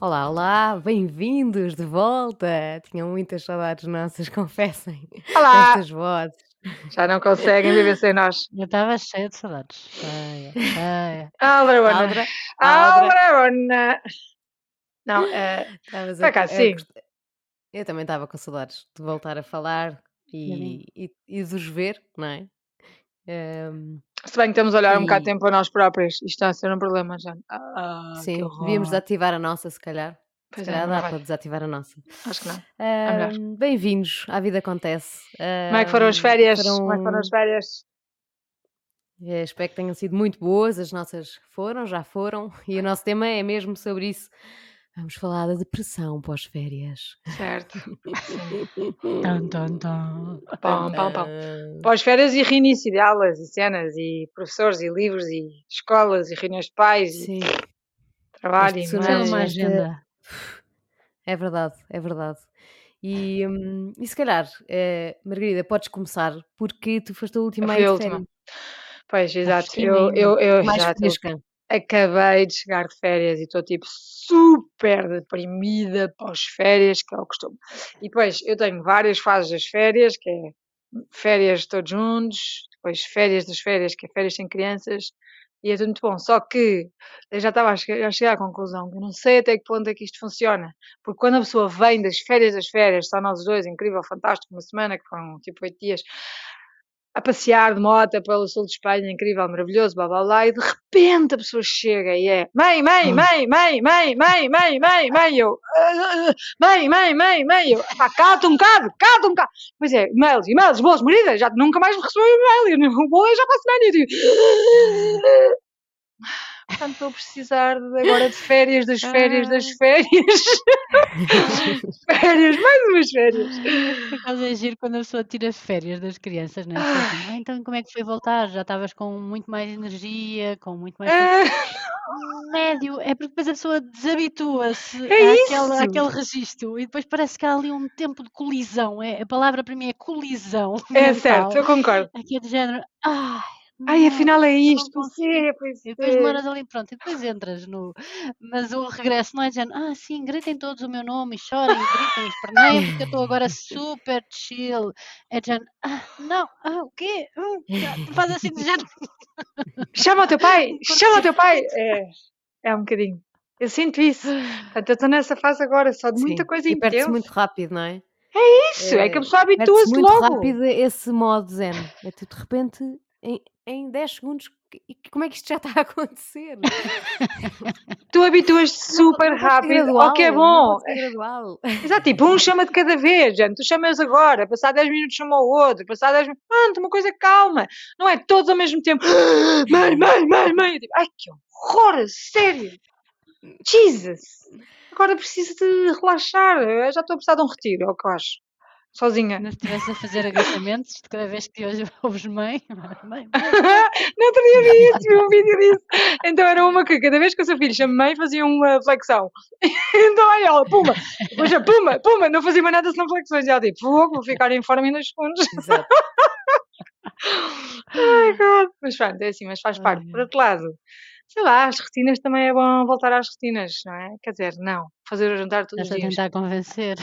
Olá, olá, bem-vindos de volta. Tinham muitas saudades nossas, confessem, Olá! estas vozes. Já não conseguem viver sem nós. Eu estava cheia de saudades. Aldrabona! Aldra, Aldra, Aldrabona! Não, é... estavas Por a- acaso, sim. Eu também estava com saudades de voltar a falar e, e, e de os ver, não é? Ehm, Se bem que temos a olhar um bocado de tempo para nós próprios. Isto está a ser um problema já. Ah, que sim, devíamos desativar a nossa, se calhar. Pois se é, calhar não dá vai. para desativar a nossa. Acho que não. melhor. Ehm, Bem-vindos, a vida acontece. Como é que foram as Ehm, férias? Como é que foram foram- as férias? Eh, Espero que tenham sido muito boas, as nossas foram, já foram, e o nosso tema é mesmo sobre isso. Vamos falar da depressão pós-férias. Certo. Tum, tum, tum. Pão, pão, pão. Ah, Pós-férias e reinício de aulas e cenas e professores e livros e escolas e reuniões de pais e Sim, trabalho Este e Tudo uma agenda. é verdade, é verdade. E, hum, e se calhar, eh, Margarida, podes começar, porque tu foste a última Eu a última. Pois, exato. Eu, eu, eu Mais fresca. Acabei de chegar de férias e estou tipo super deprimida pós-férias, que é o costume. E depois eu tenho várias fases das férias, que é férias todos juntos, depois férias das férias, que é férias sem crianças, e é tudo muito bom. Só que eu já estava a che- a chegar à conclusão que não sei até que ponto é que isto funciona. Porque quando a pessoa vem das férias das férias, só nós dois, incrível, fantástico, uma semana, que foram tipo oito dias, a passear de moto pelo sul de Espanha, incrível, maravilhoso, blá blá blá, e de repente a pessoa chega e é mãe, mãe, Hum. mãe, mãe, mãe, mãe, mãe, mãe, mãe, eu, "Ah, mãe, mãe, mãe, mãe, eu, pá, cala-te um bocado, cala-te um bocado. Pois é, e-mails, e-mails, boas, marida, já nunca mais me recebeu e-mail, eu não vou já para a semana, e eu digo, Portanto, estou a precisar agora de férias, das férias, das férias. férias, mais umas férias. Por acaso é giro quando a pessoa tira férias das crianças, né? Fica assim, "Ah, então como é que foi voltar? Já estavas com muito mais energia, com muito mais Ah, médio. É porque depois a pessoa desabitua-se É àquele, àquele registro e depois parece que há ali um tempo de colisão. É, a palavra para mim é colisão É mental. certo, eu concordo. Aqui é de género, ai, Ai, afinal é isto, pois é, pois E depois é. demoras ali, pronto, e depois entras no. Mas o regresso não é dizendo, ah, sim, gritem todos o meu nome e chorem, e gritem, e esperneiam, porque eu estou agora super chill. É dizendo, ah, não, ah, o quê? Hum, já", tu faz assim de género. Chama o teu pai, chama o teu pai. É, é um bocadinho. Eu sinto isso. Portanto, eu estou nessa fase agora, só de muita Sim, coisa e perde-se intensa. muito rápido, não é? Isso, é que a pessoa Perde-se habitua-se muito logo. rápido esse modo zen. É tu, de repente, em, em 10 segundos, como é que isto já está a acontecer? Tu habituas-te super rápido gradual, ao que é bom. gradual. Exato, tipo, um chama de cada vez, gente. Tu chamas agora, passar 10 minutos chama o outro, passar 10 minutos. Pronto, uma coisa calma. Não é todos ao mesmo tempo. Mãe, mãe, mãe, mãe. Digo, Ai, que horror, sério. Jesus. Agora preciso de relaxar. Eu já estou a precisar de um retiro, é o que eu acho. Sozinha. Não estivesse a fazer agachamentos de cada vez que hoje ouves mãe, mãe, mãe. no outro dia vi isso, vi um vídeo disso. Então era uma que cada vez que o seu filho chama mãe fazia uma flexão. Então aí ela, puma, depois a puma, puma, não fazia mais nada senão flexões. E ela tipo, fogo, vou ficar em forma em dois segundos. Exato. Ai, God. Mas pronto, é assim, mas faz parte. Por outro lado, sei lá, as rotinas também é bom voltar às rotinas, não é? Quer dizer, não, fazer o jantar todos Estás os a dias. tentar convencer.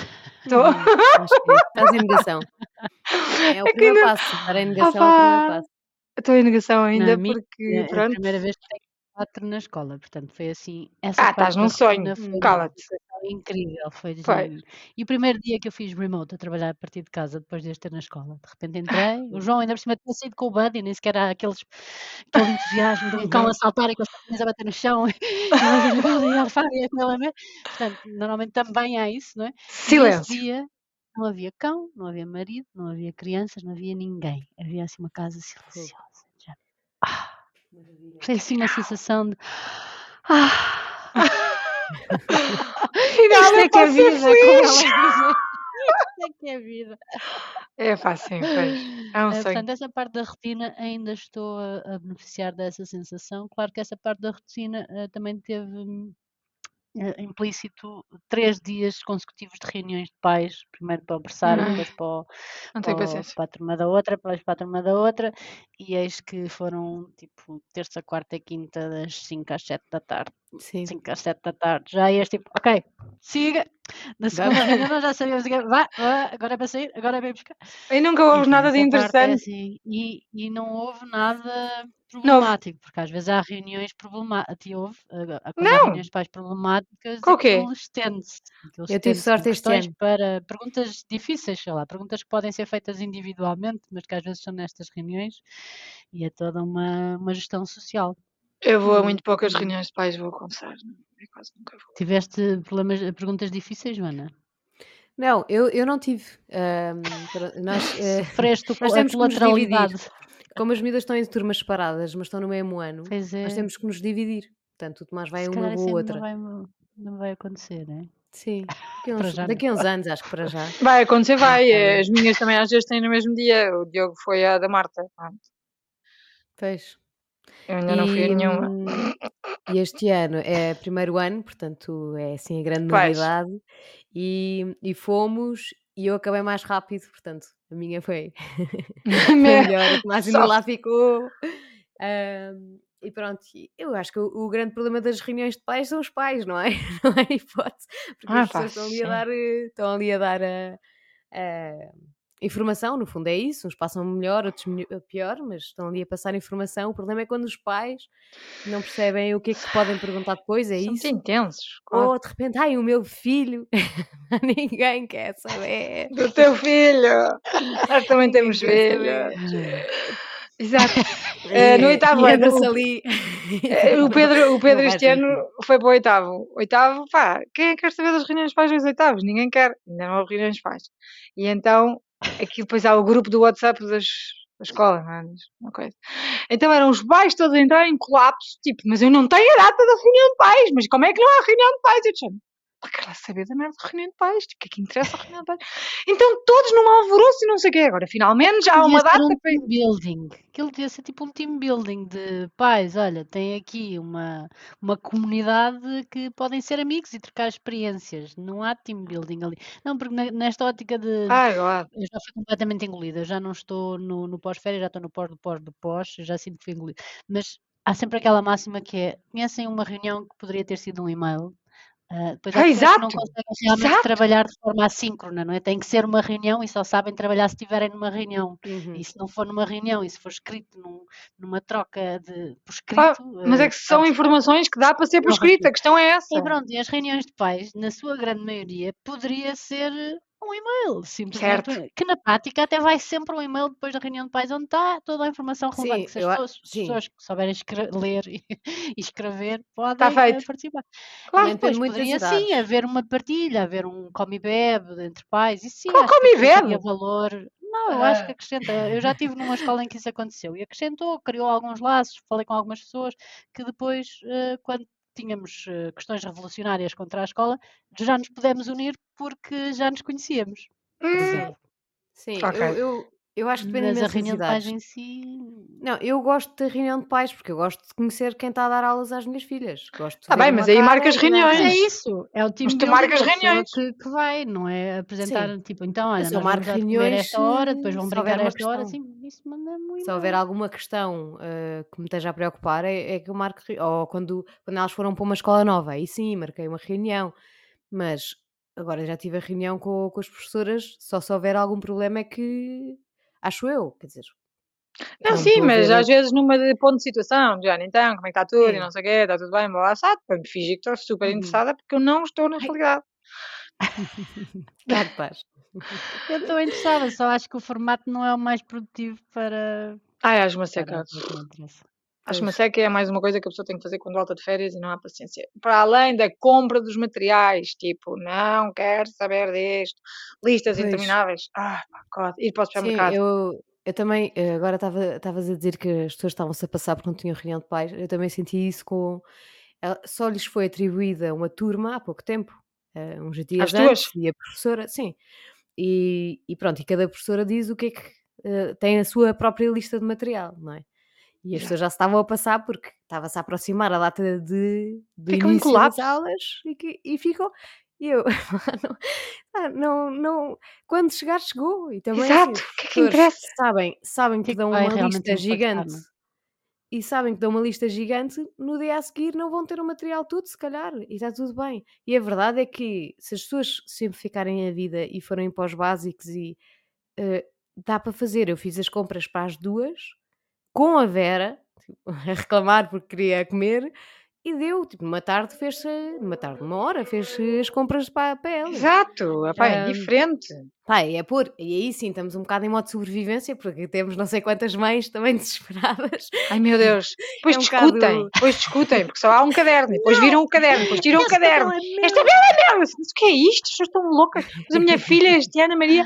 Estou. Faz a negação. É o É que primeiro ainda. passo. A negação é o primeiro passo. estou em negação ainda minha, porque, é a pronto. primeira vez que tenho quatro na escola, portanto foi assim, essa Ah, estás num sonho, rotina foi incrível, foi género. E o primeiro dia que eu fiz remote a trabalhar a partir de casa, depois de estar na escola, de repente entrei, o João ainda por cima tinha saído com o buddy, nem sequer há aqueles, aquele entusiasmo de um cão a saltar e com as pernas a bater no chão, e e e aquela ver. Portanto, normalmente também há isso, não é? Silêncio. dia não havia cão, não havia marido, não havia crianças, não havia ninguém. Havia assim uma casa silenciosa. já. Ah, foi assim uma sensação de. Ah, isto é é que é vida, como elas feliz. dizem. Isto é que é vida. É fácil, pois. É um Eh, portanto, essa parte da rotina ainda estou a, a beneficiar dessa sensação. Claro que essa parte da rotina eh, também teve hum, implícito três dias consecutivos de reuniões de pais, primeiro para o berçário, Ai, depois para, o- para, para a turma da outra, depois para a turma da outra, e eis que foram tipo terça, quarta e quinta, das 5 às 7 da tarde. Sim. 5 às 7 da tarde, já ias tipo, ok, siga. Na segunda nós já sabíamos, o que é, vá, vá, agora é para sair, agora é para ir buscar. E nunca houve Enfim, nada de é interessante. assim, e, e não houve nada Não problemático, porque às vezes há reuniões problemáticas, houve, quando há Não! reuniões de pais problemáticas, Com o quê? aquilo estende-se, Eu tive sorte este questões ano. para perguntas difíceis, sei lá, perguntas que podem ser feitas individualmente, mas que às vezes são nestas reuniões, e é toda uma, uma gestão social. Eu vou a Hum, muito poucas reuniões de pais, vou confessar. não, Eu quase nunca vou. Tiveste problemas, perguntas difíceis, Joana? Não, eu, eu não tive. Pronto, nós, o nós temos que nos dividir. Como as miúdas estão em turmas separadas, mas estão no mesmo ano, Pois nós é, temos que nos dividir. Portanto, o Tomás vai se a uma, calhar eu isso vou a ainda não outra. vai, não vai acontecer, né? Sim, daqui a uns, não. daqui a uns anos, acho que para já. Vai acontecer, vai. As minhas também às vezes têm no mesmo dia. O Diogo foi a da Marta. Pois. Eu ainda não fui a E, nenhuma. hum, e este ano é primeiro ano, portanto é assim a grande Pois. novidade. E, e fomos, e eu acabei mais rápido, portanto a minha foi, foi Me- melhor. O Tomás ainda lá ficou. Ahm, e pronto, eu acho que o, o grande problema das reuniões de pais são os pais, não é? Não é hipótese, porque Ah, as pá, pessoas estão ali a dar, eh, estão ali a dar a, a informação, no fundo é isso, uns passam melhor, outros melho- pior, mas estão ali a passar informação. O problema é quando os pais não percebem o que é que podem perguntar depois, é São muito isso? intensos, claro. Ou de repente, ai, o meu filho, ninguém quer saber. Do teu filho. Nós também temos filhos. Exato. Eh, no oitavo ano, ali. eh, o Pedro, o Pedro este ano foi para o oitavo. Oitavo, pá, quem é que quer saber das reuniões de pais dos oitavos? Ninguém quer. Ainda não houve reuniões de pais. E então, aqui depois há o grupo do WhatsApp das, da escola, não é? Uma coisa. Então eram os pais todos a entrar em colapso, tipo, mas eu não tenho a data da reunião de pais, mas como é que não há reunião de pais? Eu disse, "Pá, quero lá saber da merda da reunião de pais, o que é que interessa a reunião de pais? Então todos num alvoroço e não sei o quê. Agora, finalmente, já há uma data um para... team building. Aquilo devia ser tipo um team building de pais. Olha, tem aqui uma, uma comunidade que podem ser amigos e trocar experiências. Não há team building ali. Não, porque ne- nesta ótica de. Ai, God. Eu já fui completamente engolida. Eu já não estou no, no pós-férias, já estou no pós do pós do pós. Eu já sinto que fui engolida. Mas há sempre aquela máxima que é: conhecem uma reunião que poderia ter sido um e-mail? Ah, depois Ah, que não conseguem realmente exato. trabalhar de forma assíncrona, não é? Tem que ser uma reunião e só sabem trabalhar se estiverem numa reunião. Uhum. E se não for numa reunião e se for escrito num- numa troca de, por escrito, mas é eh, que são informações que dá para ser por escrito, a questão é essa. E pronto, e as reuniões de pais, na sua grande maioria, poderia ser um e-mail, simplesmente, Certo. que na prática até vai sempre um e-mail depois da reunião de pais, onde está toda a informação relevante, Sim, se as pessoas, as sim, pessoas que souberem ler e, e escrever podem eh, participar. E Claro. depende depois poderia sim haver uma partilha, haver um come e bebe entre pais, e sim, que come e bebe? valor. Não, eu acho que Ah, acrescenta. Eu já estive numa escola em que isso aconteceu e acrescentou, criou alguns laços, falei com algumas pessoas que depois, eh, quando tínhamos eh, questões revolucionárias contra a escola, já nos pudemos unir porque já nos conhecíamos, por hum. Sim, eu, ok. eu, eu acho que depende Mas a reunião de pais em si. Não, eu gosto da reunião de pais, porque eu gosto de conhecer quem está a dar aulas às minhas filhas. Gosto de Está ver bem, mas aí marcas não. Mas é reuniões. isso, é o Mas tu building marcas reuniões. que, que vai, não é apresentar, Sim, tipo, então, olha, eu marco de reuniões esta hora, depois vão brincar esta hora, questão. assim, isso manda-me um Se houver alguma questão eh, que me esteja a preocupar, é, é que eu marco. Ou quando, quando elas foram para uma escola nova, aí sim, marquei uma reunião. Mas agora já tive a reunião com, com as professoras, só se houver algum problema é que. Acho eu, quer dizer, Não, não sim, mas ver. às vezes numa de ponto de situação, já então, como é que está tudo e Sim. não sei o quê, está tudo bem, blá, sabe? Para me fingir que estou super Uhum. interessada porque eu não estou na realidade. Claro, paz. Eu estou interessada, só acho que o formato não é o mais produtivo para, Ai, acho-me para seca. A pessoa que me interessa. Acho-me Pois. seca é mais uma coisa que a pessoa tem que fazer quando volta de férias e não há paciência. Para além da compra dos materiais, tipo, não quero saber disto, listas Pois. intermináveis. Ah, God, ir para o Sim, supermercado. eu, eu também, eh, agora estava- estavas a dizer que as pessoas estavam-se a passar porque não tinham reunião de pais. Eu também senti isso com. Só lhes foi atribuída uma turma há pouco tempo, eh, uns Às dias tuas? antes, e a professora, sim. E, e pronto, e cada professora diz o que é que eh, tem a sua própria lista de material, não é? E as pessoas já se estavam a passar porque estava-se a aproximar a data de, do Ficam início das aulas e, que- e ficam. E eu, não, ah, não, não, quando chegar, chegou. E também assim, Exato, o que é que interessa? sabem, sabem que que é que dão uma lista gigante é? e sabem que dão uma lista gigante, no dia a seguir não vão ter o material todo, se calhar, e está tudo bem. E a verdade é que se as pessoas simplificarem a vida e forem para os básicos e eh, dá para fazer. Eu fiz as compras para as duas, com a Vera, tipo, a reclamar porque queria comer, e deu, tipo, numa tarde fez-se, numa tarde, numa hora, fez as compras para, para elas. Exato, é diferente. Pá, é por, e aí sim estamos um bocado em modo de sobrevivência, porque temos não sei quantas mães também desesperadas. Ai meu Deus, depois É um discutem, bocado- depois discutem, porque só há um caderno, depois viram o caderno, depois tiram o caderno. é Esta bela é meu! Mas o que é isto? Pessoas estão loucas. Mas a minha filha, este ano, a Maria,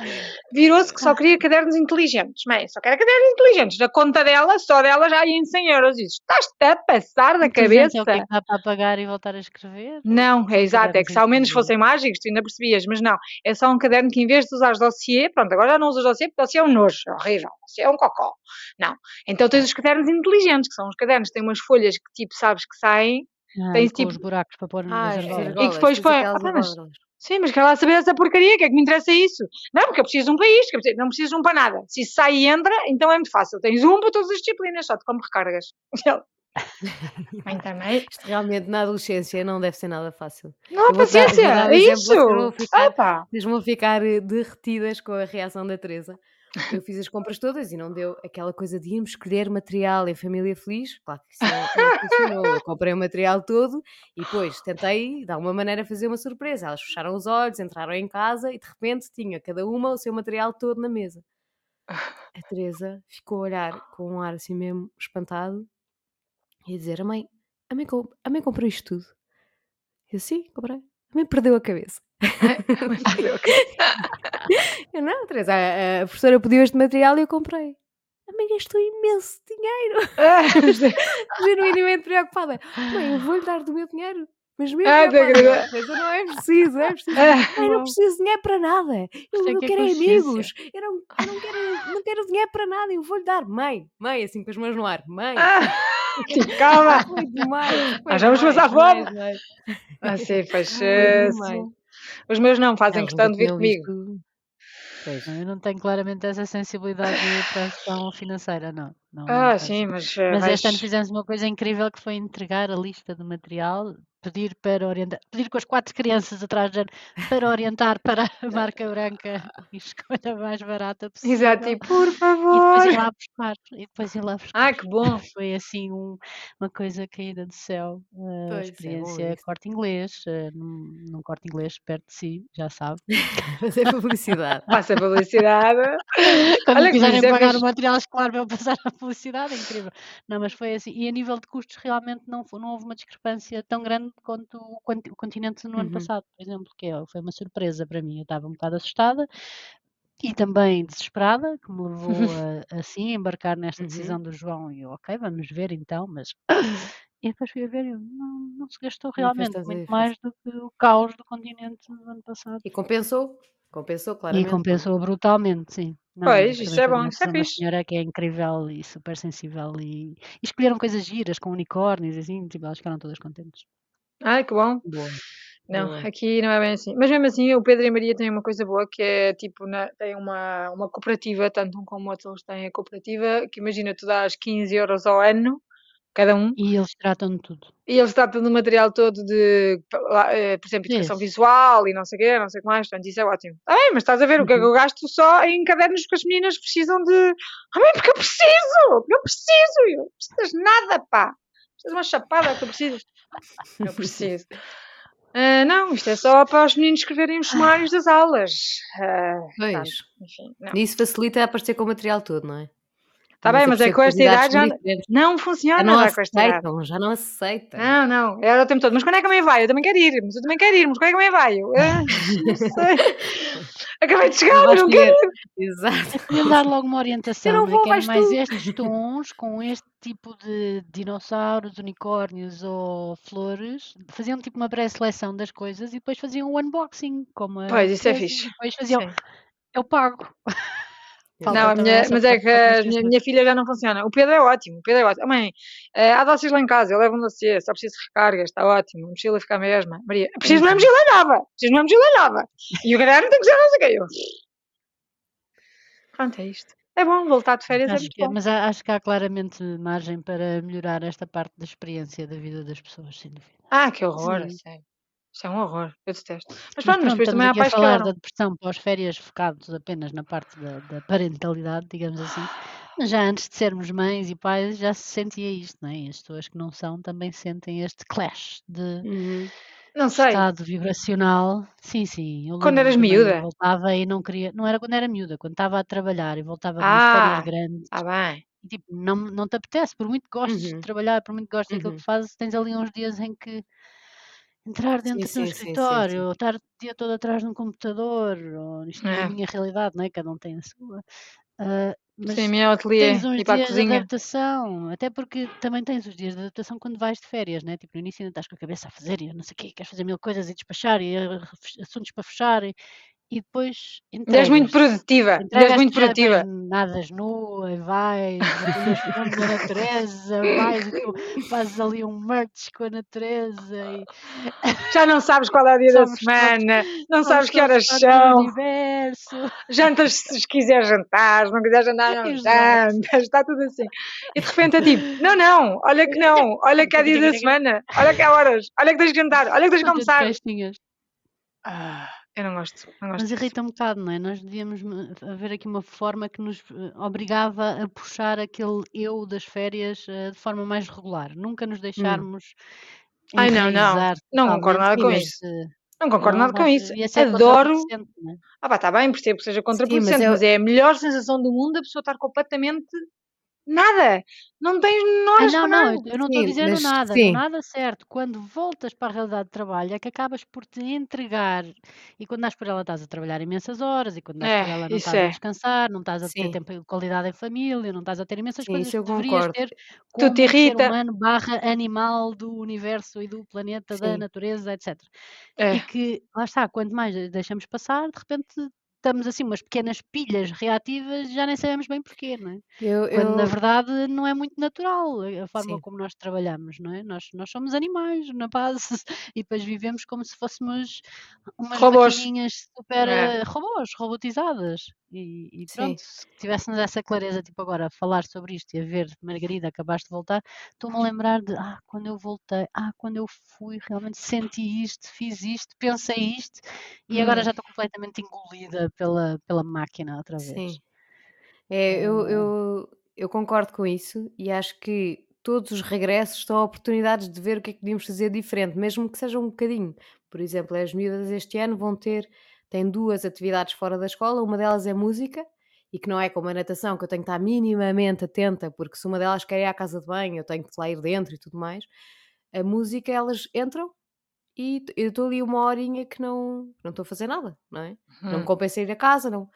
virou-se que só queria cadernos inteligentes. Mãe, só quero cadernos inteligentes. Na conta dela, só dela já ia em 100 euros. E estás-te a passar da Inteligente é o que é cabeça? que dá para apagar e voltar a escrever? Não, é exato, é que se ao menos fossem mágicos, tu ainda percebias, mas não, é só um caderno que em vez de usares dossiê, pronto, agora já não usas dossiê, porque dossiê é um nojo, é horrível, dossiê é um cocó. Não, então tens os cadernos inteligentes, que são os cadernos que têm umas folhas que tipo, sabes que saem, Ah, tens tipo- os buracos para pôr Ah, nas as argolas. argolas, depois tens põe- ah, mas- sim, mas quer lá saber essa porcaria, que é que me interessa isso? Não, porque eu preciso de um para isto, que eu preciso- não preciso de um para nada. Se isso sai e entra, então é muito fácil, tens um para todas as disciplinas, só te como recargas. Mãe também. Isto realmente na adolescência não deve ser nada fácil. Não há paciência, dar é isso. vocês vão ficar- Ah. Vocês vão ficar eh, derretidas com a reação da Teresa. Eu fiz as compras todas e não deu aquela coisa de irmos escolher material em família feliz. Claro que isso não funcionou. Eu comprei o material todo e depois tentei, de alguma maneira, fazer uma surpresa. Elas fecharam os olhos, entraram em casa e de repente tinha cada uma o seu material todo na mesa. A Teresa ficou a olhar com um ar assim mesmo espantado e dizer: A mãe, a mãe, a mãe comprou isto tudo. Eu sim, comprei. A mãe perdeu a cabeça. Eu não, Teresa, a, a professora pediu este material e eu comprei. A mãe gastou imenso dinheiro, Ah, genuinamente preocupada. Mãe, eu vou-lhe dar do meu dinheiro. Mas mesmo Ah, acredito. Teresa, não é preciso, não é preciso. Ah, Mãe, não preciso de dinheiro para nada. Eu Isto é não é quero consciência. amigos. Eu não, eu não, quero, não quero dinheiro para nada. Eu vou-lhe dar. Mãe, mãe, assim com as mãos no ar. Mãe. ah, calma. Foi demais. Foi Nós vamos passar fome. Assim, faz Foi demais. Os meus não fazem questão de vir comigo. visto- Pois. Não, Eu não tenho claramente essa sensibilidade para a questão financeira, não. não não Ah, tenho. sim, mas, eh, Mas vais- este ano fizemos uma coisa incrível que foi entregar a lista de material, pedir para orientar, pedir com as quatro crianças atrás de para orientar para a marca branca e escolha mais barata possível. Exato, e por E favor. depois ir lá buscar. E depois ir lá buscar. Ah, que bom. Foi assim um- uma coisa caída do céu. A Pois, é bom experiência isso. corte inglês, eh, num, num corte inglês perto de si, já sabe. Fazer publicidade. Passa a publicidade. Quando Olha que quiserem é pagar fixe. o material escolar para eu passar a publicidade, é incrível. Não, mas foi assim. E a nível de custos, realmente não, fo- não houve uma discrepância tão grande quanto o, continente no ano Uhum. passado, por exemplo, que é- foi uma surpresa para mim. Eu estava um bocado assustada e também desesperada, que me levou a, assim, a embarcar nesta Uhum. decisão do João. E eu, ok, vamos ver então, mas. E depois fui a ver e não, não se gastou fez realmente muito diferença. mais do que o caos do continente no ano passado. E compensou? Compensou, E claramente. compensou brutalmente, sim. Não, Pois, mas isso é bom, isso é fixe. senhora que é incrível e super sensível e, e escolheram coisas giras com unicórnios e assim, tipo, elas ficaram todas contentes. Ai, que bom. Boa. Não, Boa. aqui não é bem assim. Mas mesmo assim, o Pedro e a Maria têm uma coisa boa que é tipo, na, tem uma, uma cooperativa, tanto um como o outro, eles têm a cooperativa, que imagina, tu dás 15 euros ao ano, cada um, E eles tratam de tudo. e eles tratam do material todo de, eh, por exemplo, educação visual e não sei o quê, não sei o que mais, portanto isso é ótimo. Ah, bem, mas estás a ver o que é que Uhum. eu gasto só em cadernos que as meninas precisam de... Ah, bem, porque eu preciso! Eu preciso! Eu não precisas de nada, pá! Precisas de uma chapada que tu precisas. Eu preciso. Ah, não, isto é só para os meninos escreverem os sumários das aulas. Ah, Pois. portanto, enfim. Isso facilita a aparecer com o material todo, não é? Tá bem, mas é que com esta idade já, não já funciona não já com esta idade. aceitam, já não aceitam. Não, não, era o tempo todo. Mas quando é que a mãe vai? Eu também quero ir, mas eu também quero ir, mas quando é que a mãe vai? Eu, ah, não sei. Acabei de chegar, Não eu vais não quero. Exato. Podiam dar logo uma orientação, não não, vou, é? Mais tu. estes tons, com este tipo de dinossauros, unicórnios ou flores, faziam tipo uma pré-seleção das coisas e depois faziam o unboxing, como Pois, isso é fixe. depois faziam, Sim. eu pago. Falta Não, a também minha, mas é que a minha, minha filha já não funciona. O Pedro é ótimo, o Pedro é ótimo. Oh, mãe, eh, há doces lá em casa, eu levo um doce, só preciso de recarga, está ótimo. A mochila fica a mesma. Maria, preciso de uma Uhum. mochila nova, preciso de uma mochila nova. E o Guilherme tem que ser não sei o quê. Eu, Pronto, é isto. É bom, voltar de férias é Acho muito que, bom. mas há- acho que há claramente margem para melhorar esta parte da experiência da vida das pessoas, sem dúvida. Ah, que horror, Sim. Isso é um horror, eu detesto. Mas pronto, mas depois também há a pais que falar da depressão pós-férias focados apenas na parte da, da parentalidade, digamos assim. Mas já antes de sermos mães e pais já se sentia isto, não é? E as pessoas que não são também sentem este clash de Uhum. Estado vibracional. Sim, sim. Quando eras miúda? voltava e não queria. Não era quando era miúda, quando estava a trabalhar e voltava de umas férias Ah, grandes. ah bem. E tipo, não, não te apetece, por muito que gostes de Uhum. trabalhar, por muito que gostes daquilo Uhum. que fazes, tens ali uns dias em que entrar Sim, dentro de um sim, sim, sim, escritório, sim. ou estar o dia todo atrás de um computador, ou isto não é a É. minha realidade, não é? Cada um tem a sua. Sim, mas minha ateliê tens uns para a dias de adaptação, até porque também tens os dias de adaptação quando vais de férias, né? Tipo, no início ainda estás com a cabeça a fazer e não sei o quê, queres fazer mil coisas e despachar e ah, assuntos para fechar e, e depois És muito entregas. produtiva, és Entregas muito produtiva. nadas nua, e vais, mergulhas fundo na natureza, vais tu fazes ali um merch com a natureza e Já não sabes qual é o dia da somos todos, semana, não somos sabes que todos horas são, jantas se quiser jantar, se não quiser jantar, não jantas, está tudo assim. E de repente é tipo, não, não, olha que não, olha que é dia da semana, olha que é horas, olha que tens de jantar, olha que tens de começar. Ah, eu não gosto, não gosto Mas disso. irrita um bocado, não é? Nós devíamos me- haver aqui uma forma que nos eh, obrigava a puxar aquele eu das férias eh, de forma mais regular. Nunca nos Hum. deixarmos Ai, não, não, não concordo nada com isso. Não concordo Não, nada com isso. ser Adoro. contraproducente, é? Ah, pá, está bem, percebo que seja sim, mas contraproducente, eu, mas é a melhor sensação do mundo a pessoa estar completamente nada. Não tens Ah, horas não, não, eu eu não estou a no mas nada, sim, nada certo. Quando voltas para a realidade de trabalho é que acabas por te entregar. E quando dás por ela estás a trabalhar imensas horas, e quando por É, ela não estás a é. descansar, não estás a ter sim, tempo de qualidade em família, não estás a ter imensas sim, coisas isso que eu deverias concordo. ter Tudo te como ser irrita. humano barra animal do universo e do planeta, da natureza, etc. E É. que, lá está, quanto mais deixamos passar, de repente estamos assim umas pequenas pilhas reativas, já nem sabemos bem porquê, não é? eu, Quando na eu, verdade não é muito natural a forma sim, como nós trabalhamos, não é? Nós, nós somos animais na base e depois vivemos como se fôssemos umas Robôs. super É. eh, robôs, robotizadas. E, e sim, pronto, se tivéssemos essa clareza, tipo agora, a falar sobre isto e a ver, Margarida, acabaste de voltar, estou-me a lembrar de, ah, quando eu voltei, ah, quando eu fui, realmente senti isto, fiz isto, pensei isto, e agora Hum. já estou completamente engolida pela, pela máquina outra vez. sim. É, eu, Ah, eu, eu concordo com isso e acho que todos os regressos são oportunidades de ver o que é que podíamos fazer diferente, mesmo que seja um bocadinho. Por exemplo, as miúdas este ano vão ter, têm duas atividades fora da escola, uma delas é música, e que não é como a natação, que eu tenho que estar minimamente atenta, porque se uma delas quer ir à casa de banho, eu tenho que lá ir dentro e tudo mais. A música, elas entram e eu estou ali uma horinha que não não estou a fazer nada, não é? Não me Hum. compensa ir a casa, não.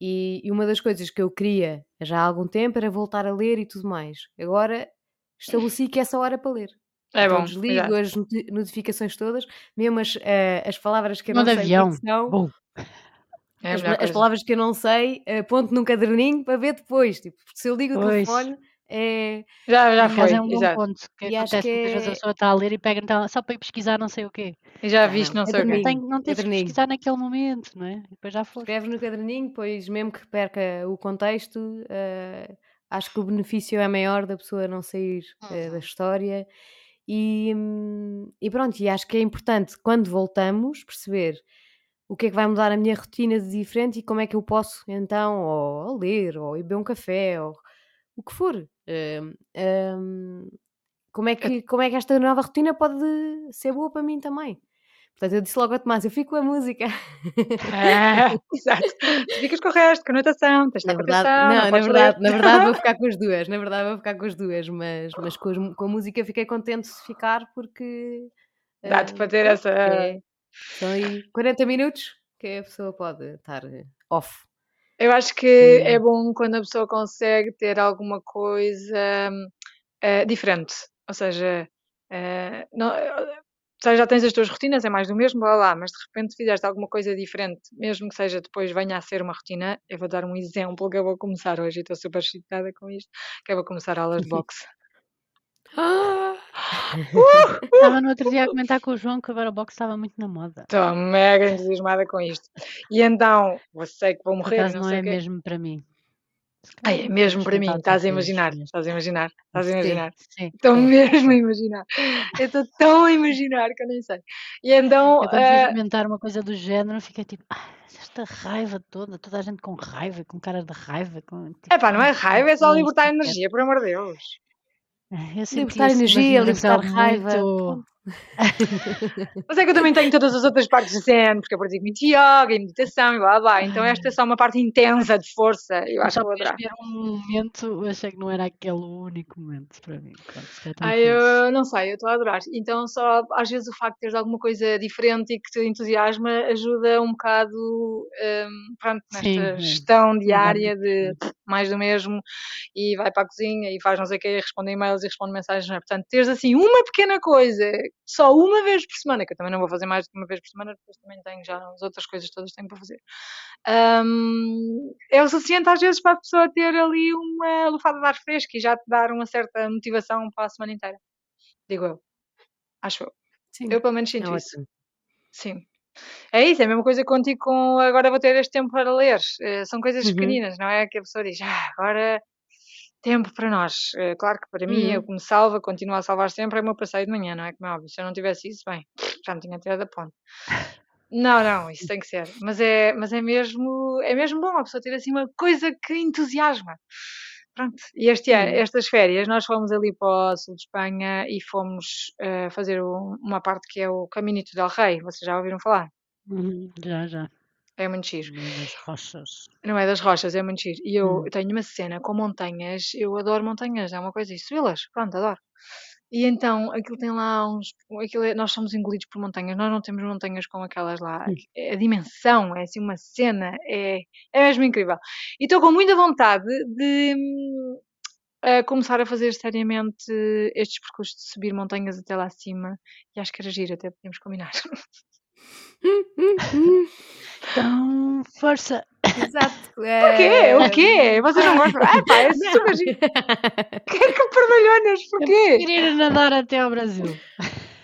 E, e uma das coisas que eu queria já há algum tempo era voltar a ler e tudo mais. Agora estabeleci que essa hora é para ler. É Então bom, desligo as noti- notificações todas, mesmo as, eh, as palavras que eu não de sei o é avião. são, Bom. É as, as palavras que eu não sei, eh, ponto num caderninho para ver depois. Tipo, se eu ligo o Pois. telefone, é. Já, já foi, é um bom exato. ponto, que E acontece que muitas vezes a é. pessoa está a ler e pega tele- só para ir pesquisar não sei o quê. E já viste não, não sei o quê. Tem, não tens que pesquisar naquele momento, não é? E depois já foste. Escreves no caderninho, pois mesmo que perca o contexto, eh, acho que o benefício é maior da pessoa não sair eh, da Uhum. história. E, hum, e pronto, e acho que é importante quando voltamos perceber o que é que vai mudar a minha rotina de diferente e como é que eu posso então ou, ou ler ou ir beber um café ou o que for. Hum, hum, como, é que, como é que esta nova rotina pode ser boa para mim também? Portanto, eu disse logo ao Tomás, eu fico com a música. É, exato. Ficas com o resto, com a notação, tens Na verdade, não, não na verdade, ler. na verdade vou ficar com as duas, na verdade vou ficar com as duas, mas, mas com, as com a música fiquei contente de ficar porque Dá-te ah, para ter essa. é, são aí 40 minutos que a pessoa pode estar off. Eu acho que E, é bom quando a pessoa consegue ter alguma coisa hum, eh, diferente. Ou seja, eh, não- sei, já tens as tuas rotinas, é mais do mesmo, blá, blá, mas de repente fizeste alguma coisa diferente, mesmo que seja depois venha a ser uma rotina, eu vou dar um exemplo que eu vou começar hoje estou super excitada com isto, que eu vou começar aulas de boxe. Estava no outro dia a comentar com o João que agora o boxe estava muito na moda. Estou mega entusiasmada com isto. E então, você sei que vou morrer, acaso não não é o quê. mesmo para mim. Ai, é mesmo para mim, experimentar estás a imaginar, mas- estás a imaginar, estás a imaginar. Sim. Estou mesmo a imaginar. Eu estou tão a imaginar que eu nem sei. E então, Eu quando fui ah, comentar uma coisa do género fiquei tipo, ah, esta raiva toda, toda a gente com raiva, com cara de raiva. Com, tipo, epá, não é ai, raiva, é só libertar energia, por amor de Deus. Eu senti Libertar uma energia, libertar raiva. muito. Mas é que eu também tenho todas as outras partes de zen, porque eu pratico muito yoga e meditação e blá blá. Então esta é só uma parte intensa de força. Eu acho que vou adorar. um momento, eu achei que não era aquele único momento para mim. Ai, foi isso. eu não sei, eu estou a adorar. Então, só às vezes o facto de teres alguma coisa diferente e que te entusiasma ajuda um bocado, hum, pronto, Sim, nesta é. gestão Mudar diária de mais do mesmo e vai para a cozinha e faz não sei o quê, e responde e-mails e responde mensagens. Não é? Portanto, teres assim uma pequena coisa, só uma vez por semana, que eu também não vou fazer mais do que uma vez por semana, depois também tenho já as outras coisas todas que tenho para fazer. Hum, é o suficiente às vezes para a pessoa ter ali uma lufada de ar fresco e já te dar uma certa motivação para a semana inteira. Digo eu. Acho eu. Sim, Eu pelo menos é sinto isso. ótimo. Sim. É isso, é a mesma coisa contigo com agora vou ter este tempo para ler. Eh, são coisas Uhum. pequeninas, não é? Que a pessoa diz, ah, agora tempo para nós. Eh, claro que para mim, o Uhum. que me salva, continuo a salvar sempre, é o meu passeio de manhã, não é? Como é óbvio. Se eu não tivesse isso, bem, já me tinha tirado a ponte. Não, não, isso tem que ser. Mas é, mas é mesmo, é mesmo bom a pessoa ter assim uma coisa que entusiasma. Pronto. E este ano, estas férias, nós fomos ali para o sul de Espanha e fomos eh, fazer um- uma parte que é o Caminito del Rei. Vocês já ouviram falar? Uhum, já, já. É muito giro. No meio das rochas. Não é das rochas, é muito giro. E eu Hum. tenho uma cena com montanhas, eu adoro montanhas, é uma coisa, e subi-las, pronto, adoro. E então, aquilo tem lá uns. Aquilo é- nós somos engolidos por montanhas, nós não temos montanhas como aquelas lá. Hum. A dimensão é assim uma cena, é, é mesmo incrível. E estou com muita vontade de a começar a fazer seriamente estes percursos de subir montanhas até lá acima. E acho que era giro, até podemos combinar. Então, força! Exato. O quê? É... O quê? Vocês não gostam? Ah, pá, é super giro. Que é que perdalhonas? Eu Porquê? queria ir nadar até ao Brasil.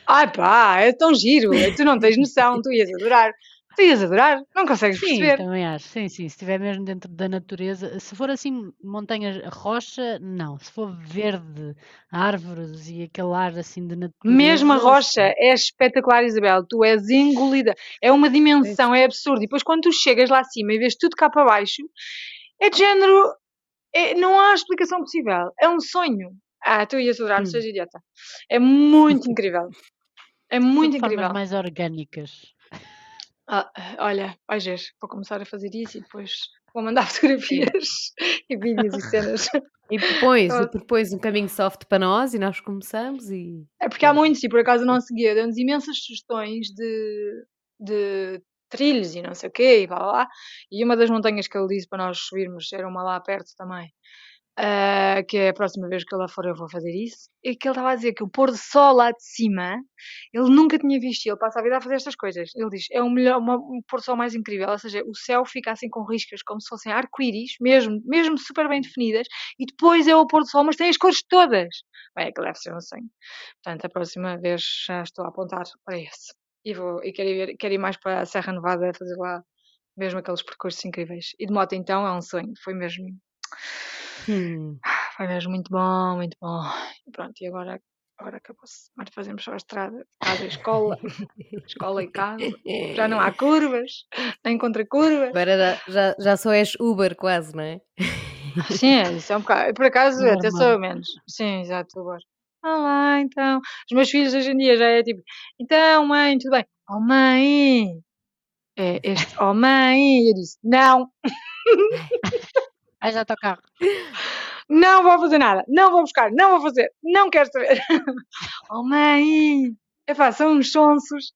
Ai pá, é tão giro. Tu não tens noção, tu ias adorar. Tu ias adorar, não consegues Sim, perceber. também acho. Sim, sim. Se estiver mesmo dentro da natureza, se for assim, montanhas, rocha, não. Se for verde, árvores e aquele ar assim de natureza. Mesmo a sim. rocha é espetacular, Isabel. Tu és engolida. É uma dimensão, é absurdo. E depois quando tu chegas lá acima e vês tudo cá para baixo, é de género. é- não há explicação possível. É um sonho. Ah, tu ias adorar, não Hum. sejas idiota. É muito incrível. É muito de formas incrível. mais orgânicas. Ah, olha, vais ver, vou começar a fazer isso e depois vou mandar fotografias e vídeos e cenas. E propões, Pronto. propões um caminho soft para nós e nós começamos e. É porque há muitos, e por acaso não seguia, deu-nos imensas sugestões de, de trilhos e não sei o quê, e blá blá blá. E uma das montanhas que ele disse para nós subirmos era uma lá perto também, ah, que é a próxima vez que eu lá for eu vou fazer isso. E que ele estava a dizer que o pôr do sol lá de cima, ele nunca tinha visto, ele passa a vida a fazer estas coisas. Ele diz, é o melhor, uma- um pôr do sol mais incrível, ou seja, o céu fica assim com riscas como se fossem arco-íris, mesmo, mesmo super bem definidas, e depois é o pôr do sol, mas tem as cores todas. Bem, aquilo deve ser um sonho. Portanto, a próxima vez já estou a apontar para esse. E, vou, e quero, ir, quero ir mais para a Serra Nevada fazer lá mesmo aqueles percursos incríveis. E de moto então é um sonho. Foi mesmo, Hum. foi mesmo muito bom, muito bom. E pronto, e agora, agora acabou-se. Agora fazemos só a estrada, casa e escola, escola e casa. Já não há curvas, nem contra curvas. Agora já, já, só és Uber quase, não é? Sim, é, isso é um bocado. Por acaso, Uber até sou menos. Sim, exato, Uber. Olá, então. Os meus filhos hoje em dia já é tipo, então, mãe, tudo bem? Oh, mãe! É este, oh, mãe! Eu disse, não, Aí já está o carro. não vou fazer nada, não vou buscar, não vou fazer, não quero saber. oh, mãe! Epá, são uns sonsos.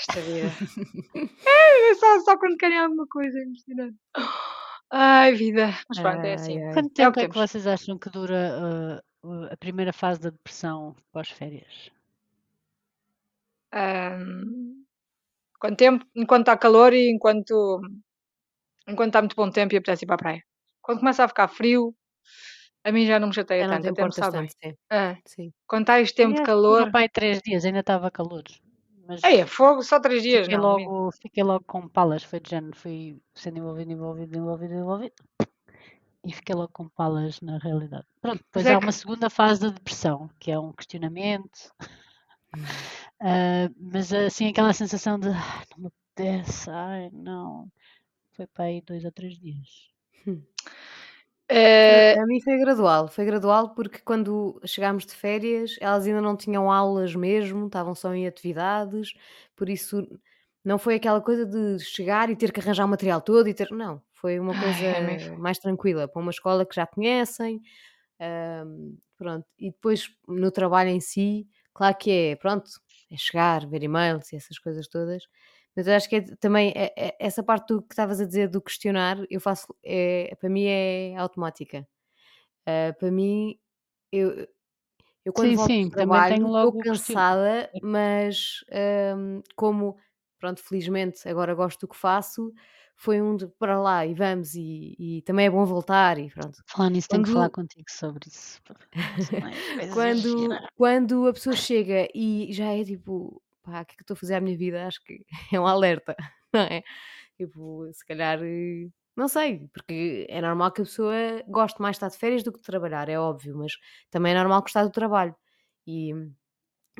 Esta vida. É, é só, só quando querem alguma coisa, é impressionante. Ai, vida. Mas pronto, é assim. Ai, ai. Quanto É o tempo que é que vocês acham que dura uh, uh, a primeira fase da depressão pós-férias? Ahm, quanto tempo? Enquanto está calor e enquanto, enquanto está muito bom tempo e apetece ir para a praia. Quando começa a ficar frio, a mim já não me chateia não tanto, te até me importas sabe tanto, sim. É. Sim. Quando está este tempo de Aliás, foram calor, aí três dias, ainda estava calor. Mas ei, é fogo, só três dias, fiquei não. logo, fiquei logo com palas, foi de género, fui sendo envolvido, envolvido, envolvido, envolvido. E fiquei logo com palas na realidade. Pronto, depois é há que- uma segunda fase da depressão, que é um questionamento. Ah, mas assim aquela sensação de "Ah, não me apetece, ai não. Foi para aí dois ou três dias. Eh, A mim foi gradual, foi gradual porque quando chegámos de férias elas ainda não tinham aulas mesmo, estavam só em atividades, por isso não foi aquela coisa de chegar e ter que arranjar o material todo e ter. Não, foi uma Ai, coisa a mim foi. mais tranquila, para uma escola que já conhecem, ahm, pronto. E depois no trabalho em si, claro que é, pronto, é chegar, ver e-mails e essas coisas todas, mas eu acho que é também é- é- essa parte do que estavas a dizer do questionar, eu faço, é, para mim é automática. Ah, para mim, eu, eu quando Sim, volto sim, trabalho estou cansada, mas ahm, como, pronto, felizmente agora gosto do que faço, foi um de para lá e vamos e, e também é bom voltar e pronto. Falar nisso, tenho que falar Quando, contigo sobre isso. quando, quando a pessoa chega e já é tipo, pá, o que é que estou a fazer à minha vida? Acho que é um alerta, não é? Tipo, se calhar, eh, não sei, porque é normal que a pessoa goste mais de estar de férias do que de trabalhar, é óbvio, mas também é normal gostar do trabalho. E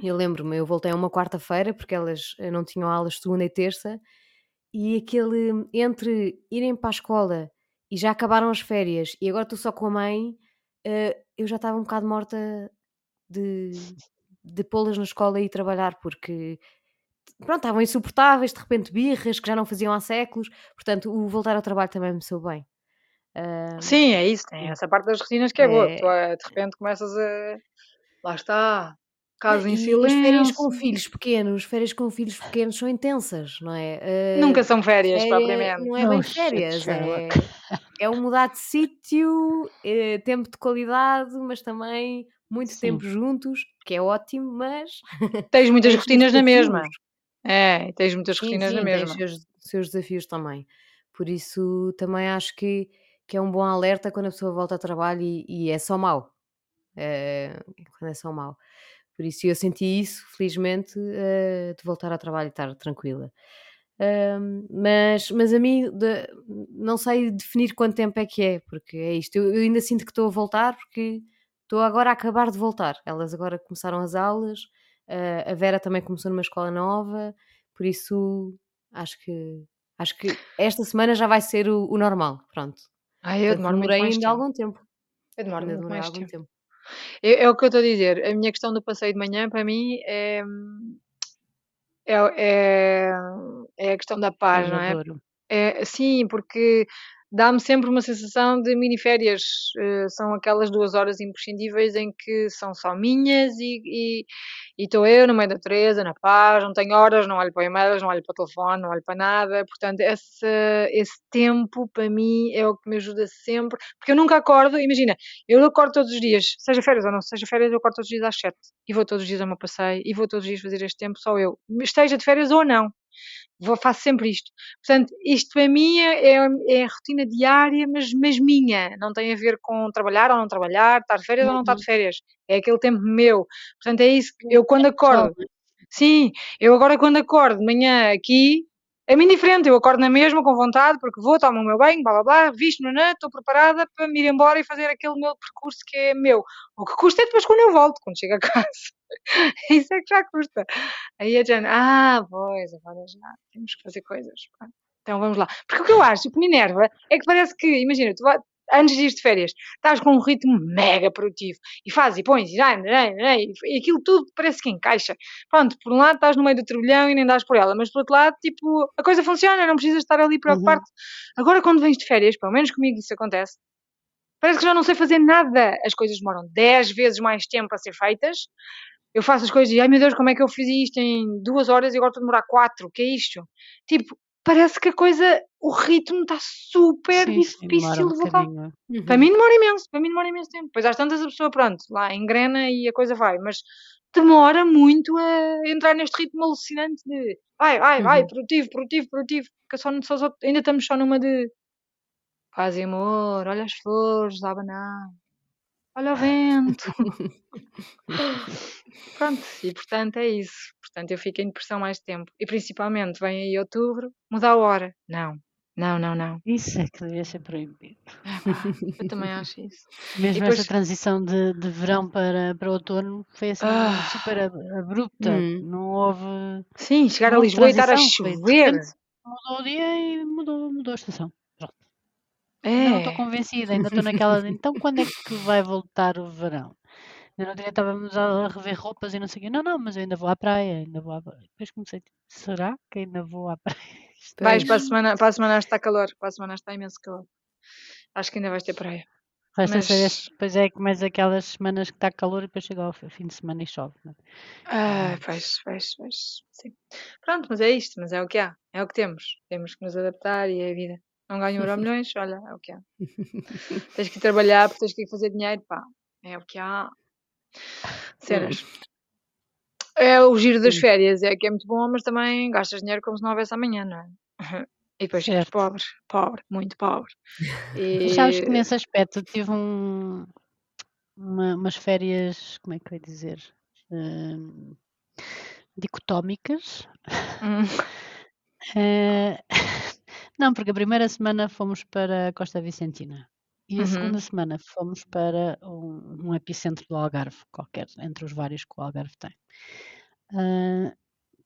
eu lembro-me, eu voltei uma quarta-feira, porque elas eh, não tinham aulas segunda e terça, e aquele entre irem para a escola e já acabaram as férias e agora estou só com a mãe, eh, eu já estava um bocado morta de, de pô-las na escola e ir trabalhar, porque pronto, estavam insuportáveis, de repente birras que já não faziam há séculos, portanto o voltar ao trabalho também me soube bem. Ah, Sim, é isso, tem essa parte das rotinas que é boa. que Tu, É. ah, de repente começas a. Lá está, casa em e as férias com silêncio. filhos pequenos, férias com filhos pequenos são intensas, não é? Ah, Nunca são férias, Féria- propriamente. não é bem férias, é, Sherlock. é um mudar de sítio, é tempo de qualidade, mas também muito Sim. tempo juntos, que é ótimo, mas Tens muitas rotinas na mesma. É, tens muitas Sim, rotinas na sim, os mesma. seus, seus desafios também. Por isso também acho que, que é um bom alerta quando a pessoa volta ao trabalho e, e é só mau. É, quando é só mau. Por isso eu senti isso, felizmente, eh, de voltar ao trabalho e estar tranquila. Ahm, mas, mas a mim de- não sei definir quanto tempo é que é, porque é isto. Eu, eu ainda sinto que estou a voltar porque estou agora a acabar de voltar. Elas agora começaram as aulas, eh, a Vera também começou numa escola nova, por isso acho que acho que esta semana já vai ser o, o normal. Pronto. Ai, eu demoro muito mais ainda tempo. algum tempo. Eu demoro Ainda muito mais algum tempo. tempo. É, é o que eu estou a dizer. A minha questão do passeio de manhã, para mim, é, é, é, é a questão da paz, Eu não é? adoro. É, sim, porque dá-me sempre uma sensação de miniférias. eh, são aquelas duas horas imprescindíveis em que são só minhas e estou eu no meio da natureza, na paz, não tenho horas, não olho para e-mails, não olho para o telefone, não olho para nada. Portanto, esse, esse tempo para mim é o que me ajuda sempre, porque eu nunca acordo. Imagina, eu acordo todos os dias, seja férias ou não seja férias, eu acordo todos os dias às sete e vou todos os dias ao meu passeio e vou todos os dias fazer este tempo, só eu, esteja de férias ou não. Vou, faço sempre isto. Portanto, isto para mim é, é, é a rotina diária, mas, mas minha. Não tem a ver com trabalhar ou não trabalhar, estar de férias ou não estar de Uhum. férias. É aquele tempo meu. Portanto, é isso eu quando acordo. Sim, eu agora quando acordo de manhã aqui, é-me indiferente, eu acordo na mesma, com vontade, porque vou, tomo o meu banho, blá blá blá, visto-me, né, estou preparada para me ir embora e fazer aquele meu percurso que é meu. O que custa é depois quando eu volto, quando chego a casa. Isso é que já custa. Aí a Jane, ah, pois, agora já temos que fazer coisas. Então vamos lá. Porque o que eu acho, o que me enerva, é que parece que, imagina, tu vai, antes de ir de férias, estás com um ritmo mega produtivo e fazes e pões e, e e aquilo tudo parece que encaixa. Pronto, por um lado estás no meio do turbilhão e nem dás por ela, mas por outro lado, tipo, a coisa funciona, não precisas estar ali Uhum. preocupado. Agora, quando vens de férias, pelo menos comigo isso acontece, parece que já não sei fazer nada. As coisas demoram 10 vezes mais tempo a ser feitas. Eu faço as coisas e, ai meu Deus, como é que eu fiz isto em duas horas e agora estou a demorar quatro? O que é isto? Tipo, parece que a coisa, o ritmo está super Sim, difícil um de voltar. bocadinho. Para Uhum. mim demora imenso, para mim demora imenso tempo. Depois às tantas a pessoa, pronto, lá engrena e a coisa vai, mas demora muito a entrar neste ritmo alucinante de vai, vai, Uhum. produtivo, produtivo, produtivo. Que só, só, só- ainda estamos só numa de paz e amor, olha as flores abanar, olha o vento. Pronto, e portanto é isso. Portanto, eu fico em depressão mais tempo. E principalmente vem aí outubro, muda a hora. Não, não, não, não. Isso é que devia ser proibido. Eu também acho isso. Mesmo depois- essa transição de, de verão para, para outono foi assim Ah. super ab- abrupta. Hum. Não houve. Sim, chegar a Lisboa e estar a chover. Mudou o dia e mudou, mudou a estação. Pronto. Não É. estou convencida, ainda estou naquela. de, Então quando é que vai voltar o verão? Ainda no dia estávamos a rever roupas e não sei o quê. Não, não, mas eu ainda vou à praia, ainda vou à praia. Depois comecei, tipo, será que ainda vou à praia? Isto Vais é- para a semana, para a semana está calor, para a semana está imenso calor. Acho que ainda vais ter praia. Ser mas- Depois é que mais aquelas semanas que está calor e depois chega ao fim de semana e chove. não é? Ah, pois, pois, pois. Sim. Pronto, mas é isto, mas é o que há, é o que temos. Temos que nos adaptar e é a vida. Não ganho euro milhões, olha, é o que há. tens que ir trabalhar porque tens que ir fazer dinheiro, pá. É o que há. Cenas. É o giro das férias, é que é muito bom, mas também gastas dinheiro como se não houvesse amanhã, não é? E depois Certo. pobre, pobre, muito pobre. E... Mas sabes que nesse aspecto tive um, uma- umas férias, como é que eu ia dizer? Hum, dicotómicas. Hum, Eh, não, porque a primeira semana fomos para Costa Vicentina e a Uhum. segunda semana fomos para um, um epicentro do Algarve, qualquer, entre os vários que o Algarve tem. Ah,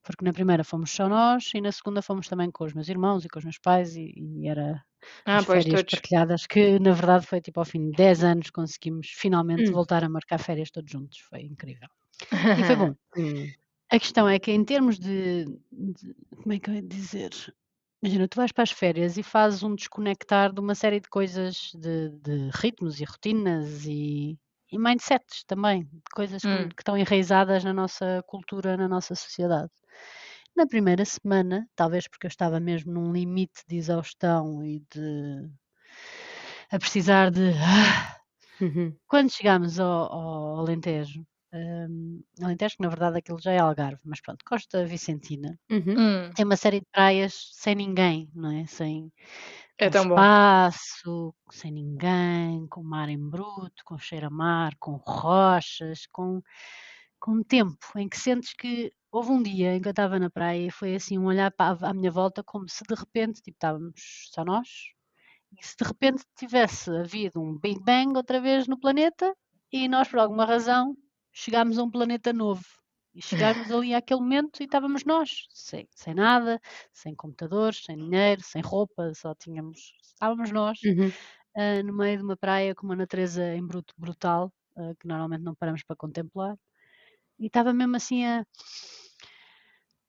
porque na primeira fomos só nós e na segunda fomos também com os meus irmãos e com os meus pais e, e era Ah, as pois, férias todos. partilhadas, que na verdade foi tipo ao fim de 10 anos conseguimos finalmente Hum. voltar a marcar férias todos juntos. Foi incrível. E foi bom. Hum. A questão é que em termos de, de- como é que eu ia dizer? Imagina, tu vais para as férias e fazes um desconectar de uma série de coisas, de, de ritmos e rotinas e, e mindsets também, de coisas que, Hum. que estão enraizadas na nossa cultura, na nossa sociedade. Na primeira semana, talvez porque eu estava mesmo num limite de exaustão e de a precisar de "Ah", Uhum. quando chegámos ao, ao Alentejo, hum, Alentejo, que na verdade aquilo já é Algarve, mas pronto, Costa Vicentina, Uhum. Hum, tem uma série de praias sem ninguém, não é? Sem É tão bom. espaço, sem ninguém, com mar em bruto, com cheiro a mar, com rochas, com, com tempo, em que sentes que houve um dia em que eu estava na praia e foi assim um olhar para, à minha volta como se de repente, tipo, estávamos só nós, e se de repente tivesse havido um Big Bang outra vez no planeta e nós, por alguma razão, chegámos a um planeta novo. E chegámos ali àquele momento e estávamos nós, sem, sem nada, sem computadores, sem dinheiro, sem roupa, só tínhamos, estávamos nós, Uhum. ah, no meio de uma praia com uma natureza em bruto brutal, ah, que normalmente não paramos para contemplar. E estava mesmo assim a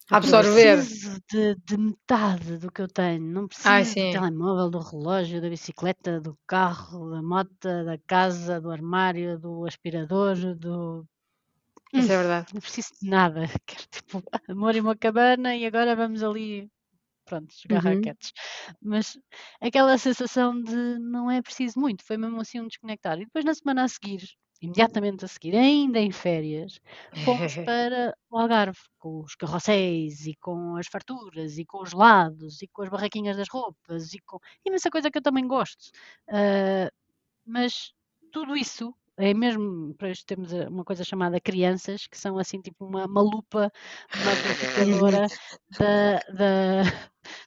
Absorver. preciso de, de metade do que eu tenho. Não preciso Ai, do telemóvel, do relógio, da bicicleta, do carro, da moto, da casa, do armário, do aspirador, do. Isso é verdade. Não preciso de nada. Quero tipo amor e uma cabana e agora vamos ali. Pronto, jogar Uhum. raquetes. Mas aquela sensação de não é preciso muito, foi mesmo assim um desconectar. E depois na semana a seguir, imediatamente a seguir, ainda em férias, fomos para o Algarve, com os carrosséis e com as farturas e com os lados e com as barraquinhas das roupas e com imensa coisa que eu também gosto. Ah, mas tudo isso é mesmo, para isto temos a- uma coisa chamada crianças, que são assim tipo uma, uma lupa magnificadora da, da,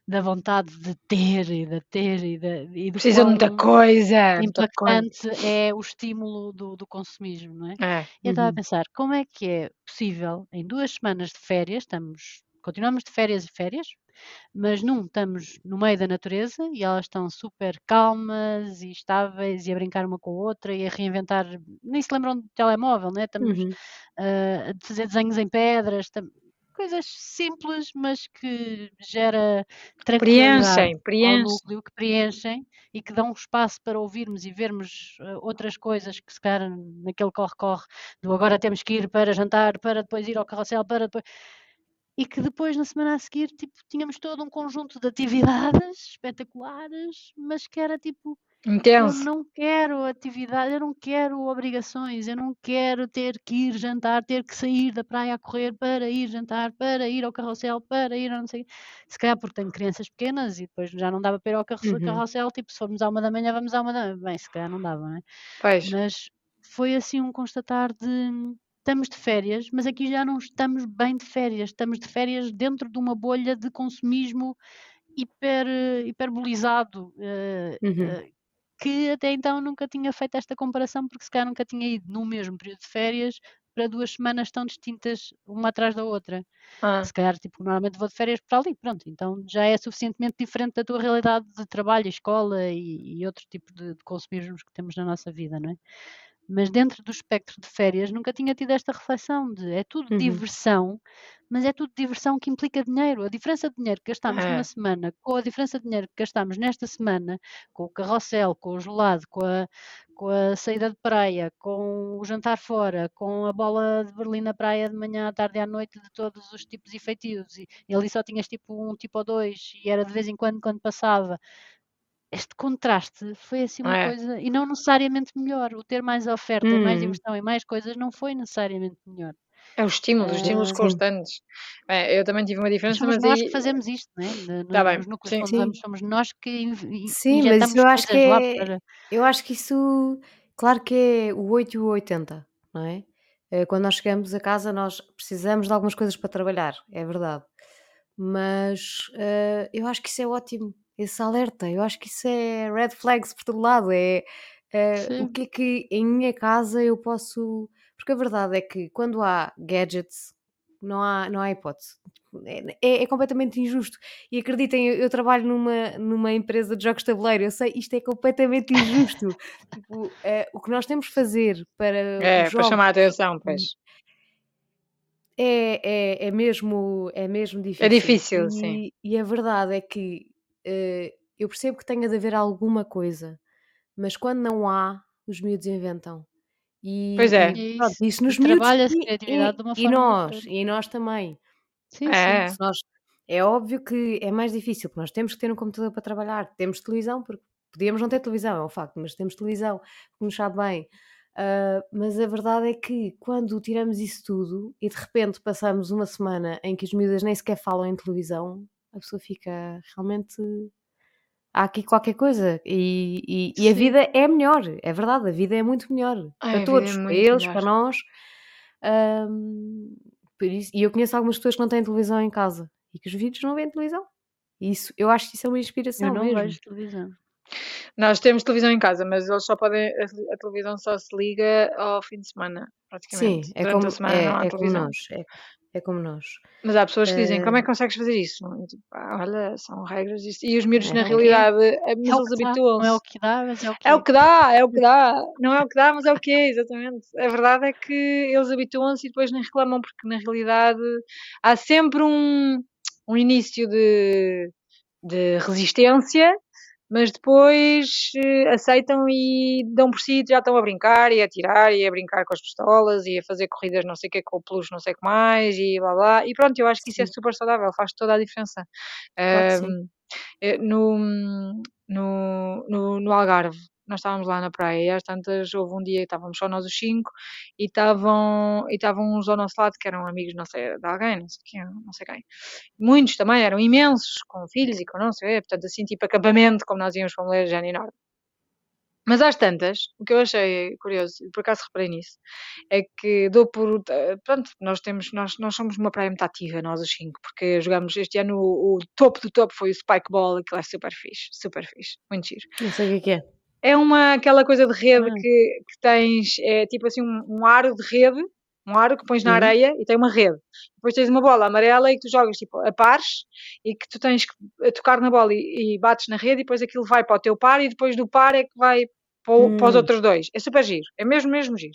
da vontade de ter e de ter e de, e do Precisa de muita coisa. Muita coisa. impactante é o estímulo do, do consumismo, não é? É. E eu estava a Uhum. pensar, como é que é possível, em duas semanas de férias, estamos, continuamos de férias e férias, mas num estamos no meio da natureza e elas estão super calmas e estáveis e a brincar uma com a outra e a reinventar, nem se lembram do telemóvel, né? Estamos Uhum. ah, a fazer desenhos em pedras, tam- coisas simples, mas que gera tranquilidade Preenchem, ao núcleo, que preenchem e que dão espaço para ouvirmos e vermos ah, outras coisas que se calhar naquele corre-corre do agora temos que ir para jantar, para depois ir ao carrossel, para depois. E que depois, na semana a seguir, tipo, tínhamos todo um conjunto de atividades espetaculares, mas que era tipo, Eu Intenso. não quero atividade, eu não quero obrigações, eu não quero ter que ir jantar, ter que sair da praia a correr para ir jantar, para ir ao carrossel, para ir a não sei. Se calhar porque tenho crianças pequenas e depois já não dava para ir ao carrossel, Uhum. carrossel, tipo, se formos à uma da manhã, vamos à uma da Bem, se calhar não dava, não é? Pois. Mas foi assim um constatar de estamos de férias, mas aqui já não estamos bem de férias, estamos de férias dentro de uma bolha de consumismo hiper, hiperbolizado, eh, Uhum. eh, que até então nunca tinha feito esta comparação, porque se calhar nunca tinha ido no mesmo período de férias para duas semanas tão distintas uma atrás da outra. Ah, Se calhar, tipo, normalmente vou de férias para ali, pronto, então já é suficientemente diferente da tua realidade de trabalho, escola e, e outro tipo de, de consumismos que temos na nossa vida, não é? Mas dentro do espectro de férias nunca tinha tido esta reflexão de é tudo Uhum. diversão, mas é tudo diversão que implica dinheiro. A diferença de dinheiro que gastamos É. numa semana com a diferença de dinheiro que gastamos nesta semana, com o carrossel, com o gelado, com a, com a saída de praia, com o jantar fora, com a bola de Berlim na praia de manhã, à tarde e à noite, de todos os tipos e feitios, e, e ali só tinhas tipo um tipo ou dois, e era de vez em quando quando passava. Este contraste foi assim uma É. coisa, e não necessariamente melhor. O ter mais oferta e mais Hum. diversão e mais coisas não foi necessariamente melhor. É o estímulo, os estímulos Ah, sim. constantes. Bem, eu também tive uma diferença, somos mas nós aí. que fazemos isto, não é? Na- Tá no- bem, nos núcleos sim. somos nós que Sim, mas eu acho que é. para. Eu acho que isso, claro que é o 8 e o 80, não é? Eh, Quando nós chegamos a casa, nós precisamos de algumas coisas para trabalhar, é verdade. Mas eh, eu acho que isso é ótimo, esse alerta. Eu acho que isso é red flags por todo lado. É eh, o que é que em minha casa eu posso. Porque a verdade é que quando há gadgets, não há, não há hipótese. É, é- é completamente injusto. E acreditem, eu, eu trabalho numa, numa empresa de jogos de tabuleiro, eu sei, isto é completamente injusto. Tipo, eh, o que nós temos que fazer para É, para chamar a atenção, pois. é, é, é, mesmo, é mesmo É difícil. difícil, sim. E, e a verdade é que eu percebo que tenha de haver alguma coisa, mas quando não há, os miúdos inventam. E, Pois é. e pronto, isso. isso nos E miúdos trabalha-se e, criatividade de e, uma e forma nós, diferente. e nós também. Sim, sim. É. Se nós, é óbvio que é mais difícil, porque nós temos que ter um computador para trabalhar, temos televisão, porque podíamos não ter televisão, é um facto, mas temos televisão, que nos sabe bem. Ah, mas a verdade é que quando tiramos isso tudo e de repente passamos uma semana em que as miúdas nem sequer falam em televisão, a pessoa fica realmente. Há aqui qualquer coisa e, e- e a Sim. vida é melhor, é verdade, a vida é muito melhor Ai, para todos, é para eles, melhor. para nós. Por isso, e eu conheço algumas pessoas que não têm televisão em casa e que os vídeos não veem televisão. Isso, eu acho que isso é uma Eu inspiração não mesmo. vejo televisão. Nós temos televisão em casa, mas eles só podem. A, televisão só se liga ao fim de semana, Sim, praticamente. é Durante como, a semana não há é, é como televisão. nós. É, é como nós. Mas há pessoas que dizem, como é que consegues fazer isso? Eu tipo, "Ah, olha, são regras. E os miúdos, na é, É quê? realidade, eh, mas É o eles dá. Não é habituam-se. o que dá, mas é o que É o é. que dá, é o que dá. Não é o que dá, mas é o que é, exatamente. A verdade é que eles habituam-se e depois nem reclamam, porque na realidade há sempre um, um início de, de resistência, mas depois eh, aceitam e dão por si, já estão a brincar e a tirar e a brincar com as pistolas e a fazer corridas não sei o que com o peluche não sei o que mais e blá blá. E pronto, eu acho que isso é super saudável, faz toda a diferença. claro. Ahm, eh, no, no, no, no Algarve, nós estávamos lá na praia e às tantas houve um dia que estávamos só nós os cinco e estavam e estavam uns ao nosso lado que eram amigos não sei, de alguém, não sei quem, não sei quem. Muitos também eram imensos, com filhos e com não sei, o portanto assim tipo acampamento, como nós íamos para uma já enorme. Mas às tantas, o que eu achei curioso, por acaso reparei nisso, é que dou por. Pronto, nós temos, nós, nós somos uma praia muito ativa, nós os cinco, porque jogamos este ano o, o topo do topo foi o Spike Ball, aquilo é super fixe, super fixe, muito giro. Não sei o que é que é. Uma, aquela coisa de rede Ah, que, que tens, é tipo assim, um, um aro de rede, um aro que pões na Uhum. areia e tem uma rede. Depois tens uma bola amarela e que tu jogas tipo a pares e que tu tens que tocar na bola e, e bates na rede e depois aquilo vai para o teu par e depois do par é que vai para, para os Hum, outros dois. É super giro, é mesmo, mesmo giro.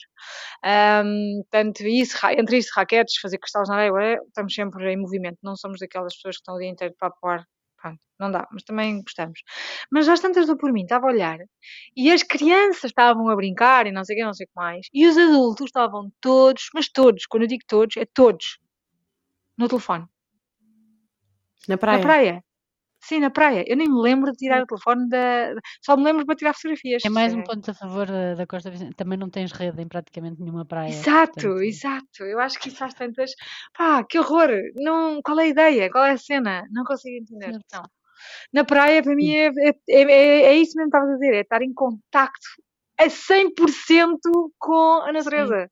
Ahm, tanto isso, entre isso, raquetes, fazer cristais na areia, estamos sempre em movimento, não somos daquelas pessoas que estão o dia inteiro para ar. Pronto, não dá, mas também gostamos. Mas às tantas dou por mim, estava a olhar e as crianças estavam a brincar e não sei o que, não sei o que mais, e os adultos estavam todos, mas todos, quando eu digo todos, é todos, no telefone, na na praia. Sim, na praia. Eu nem me lembro de tirar o telefone da. Só me lembro para tirar fotografias. É mais um É. ponto a favor da, Costa Vicente. Também não tens rede em praticamente nenhuma praia. Exato, portanto, exato. Eu acho que isso faz tantas. Pá, que horror! Não... Qual é a ideia? Qual é a cena? Não consigo entender. Certo. Não. Na praia, para mim, é, é, é, é isso mesmo que estavas a dizer: é estar em contacto a 100% com a natureza.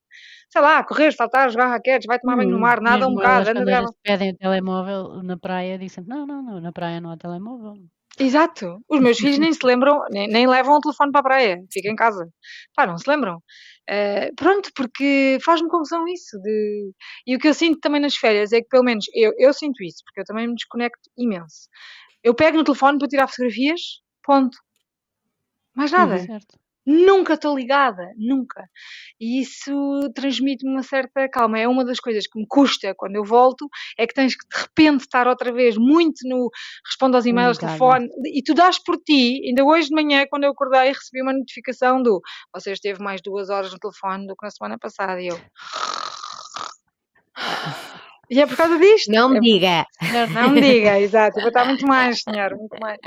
Sei lá, correr, saltar, jogar raquetes, vai tomar banho no Hum, mar, nada um bocado, as anda bandeiras grava. pedem o telemóvel na praia, dizem não, não, não, na praia não há telemóvel. Exato. Os meus filhos nem se lembram, nem, nem levam o telefone para a praia, fica em casa. Pá, não se lembram. Eh, pronto, porque faz-me confusão isso. De... E o que eu sinto também nas férias é que, pelo menos, eu, eu sinto isso, porque eu também me desconecto imenso. Eu pego no telefone para tirar fotografias, ponto. Mais nada. Certo. Nunca estou ligada, nunca. E isso transmite-me uma certa calma. É uma das coisas que me custa quando eu volto, é que tens que de repente estar outra vez muito no respondo aos e-mails, telefone, e tu dás por ti. Ainda hoje de manhã, quando eu acordei, recebi uma notificação do você esteve mais duas horas no telefone do que na semana passada. E eu. E é por causa disto. Não me É- diga. Certo. não me diga, exato. Eu vou estar muito mais, senhor, muito mais.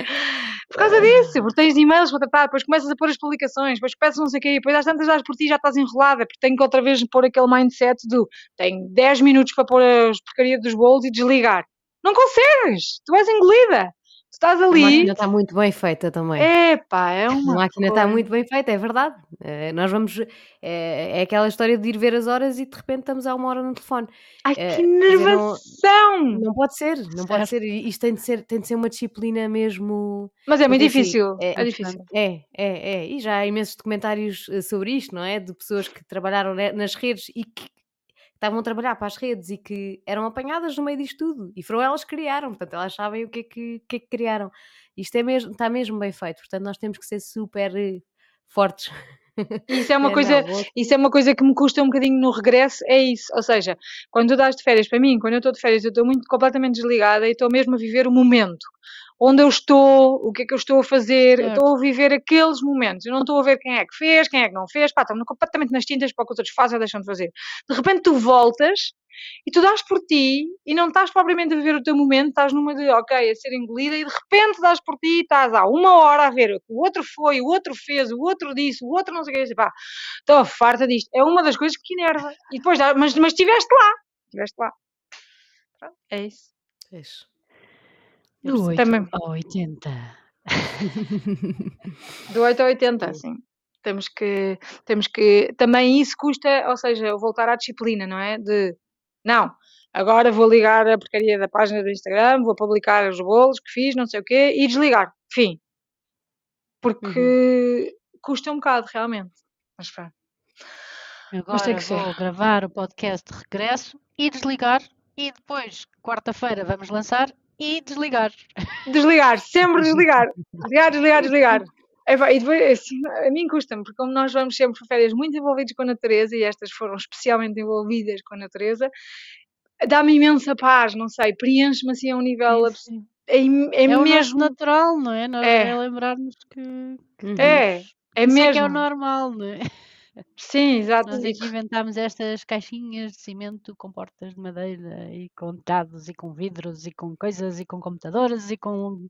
Por causa disso, porque tens e-mails para tratar, depois começas a pôr as publicações, depois peças não sei o quê, e depois às tantas dás por ti já estás enrolada, porque tenho que outra vez pôr aquele mindset do tenho 10 minutos para pôr as porcarias dos bolos e desligar. Não consegues! Tu és engolida! Estás A ali. máquina está muito bem feita também. Epá, é uma. A máquina está muito bem feita, é verdade. Eh, nós vamos. É, é aquela história de ir ver as horas e de repente estamos a uma hora no telefone. Ai, Eh, que dizer, não- nervação! Não pode ser, não pode Certo. ser. E Isto tem de ser, tem de ser uma disciplina mesmo. Mas é muito difícil. é- É difícil. É, é, é. E já há imensos documentários sobre isto, não é? De pessoas que trabalharam nas redes e que estavam a trabalhar para as redes e que eram apanhadas no meio disto tudo. E foram elas que criaram, portanto, elas sabem o que é que, que, é que criaram. Isto é mesmo, está mesmo bem feito, portanto, nós temos que ser super eh, fortes. Isso é uma É, coisa. não, vou- Isso é uma coisa que me custa um bocadinho no regresso, é isso. Ou seja, quando tu dás de férias para mim, quando eu estou de férias, eu estou muito completamente desligada e estou mesmo a viver o momento. Onde eu estou, o que é que eu estou a fazer, eu Certo. estou a viver aqueles momentos. Eu não estou a ver quem é que fez, quem é que não fez, pá, estou completamente nas tintas para o que os outros fazem ou deixam de fazer. De repente tu voltas e tu dás por ti e não estás propriamente a viver o teu momento, estás numa de, ok, a ser engolida e de repente dás por ti e estás há uma hora a ver o que o outro foi, o outro fez, o outro disse, o outro não sei o que, disse, pá, estou farta disto. É uma das coisas que enerva. E depois, dá- mas, mas estiveste lá, estiveste lá. Pronto, é isso. Pois. Do 8 Também. ao 80. Do 8 a 80, sim. Temos que, temos que, também isso custa, ou seja, voltar à disciplina, não é? De, não, agora vou ligar a porcaria da página do Instagram, vou publicar os bolos que fiz, não sei o quê, e desligar. Fim. Porque custa um bocado, realmente. Mas pronto. Agora vou gravar o podcast de regresso e desligar. E depois, quarta-feira, vamos lançar e desligar. Desligar, sempre desligar. Desligar, desligar, desligar. E depois, assim, a mim custa-me, porque como nós vamos sempre para férias muito envolvidos com a natureza, e estas foram especialmente envolvidas com a natureza, dá-me imensa paz, não sei, preenche-me assim a um nível sim. É, é É, o nosso mesmo. natural, não é? Nós É. é, lembrarmos que. Uhum. É, é Isso é que mesmo. é o normal, não é? Sim, exato. Nós aqui inventámos estas caixinhas de cimento com portas de madeira e com dados e com vidros e com coisas e com computadores e com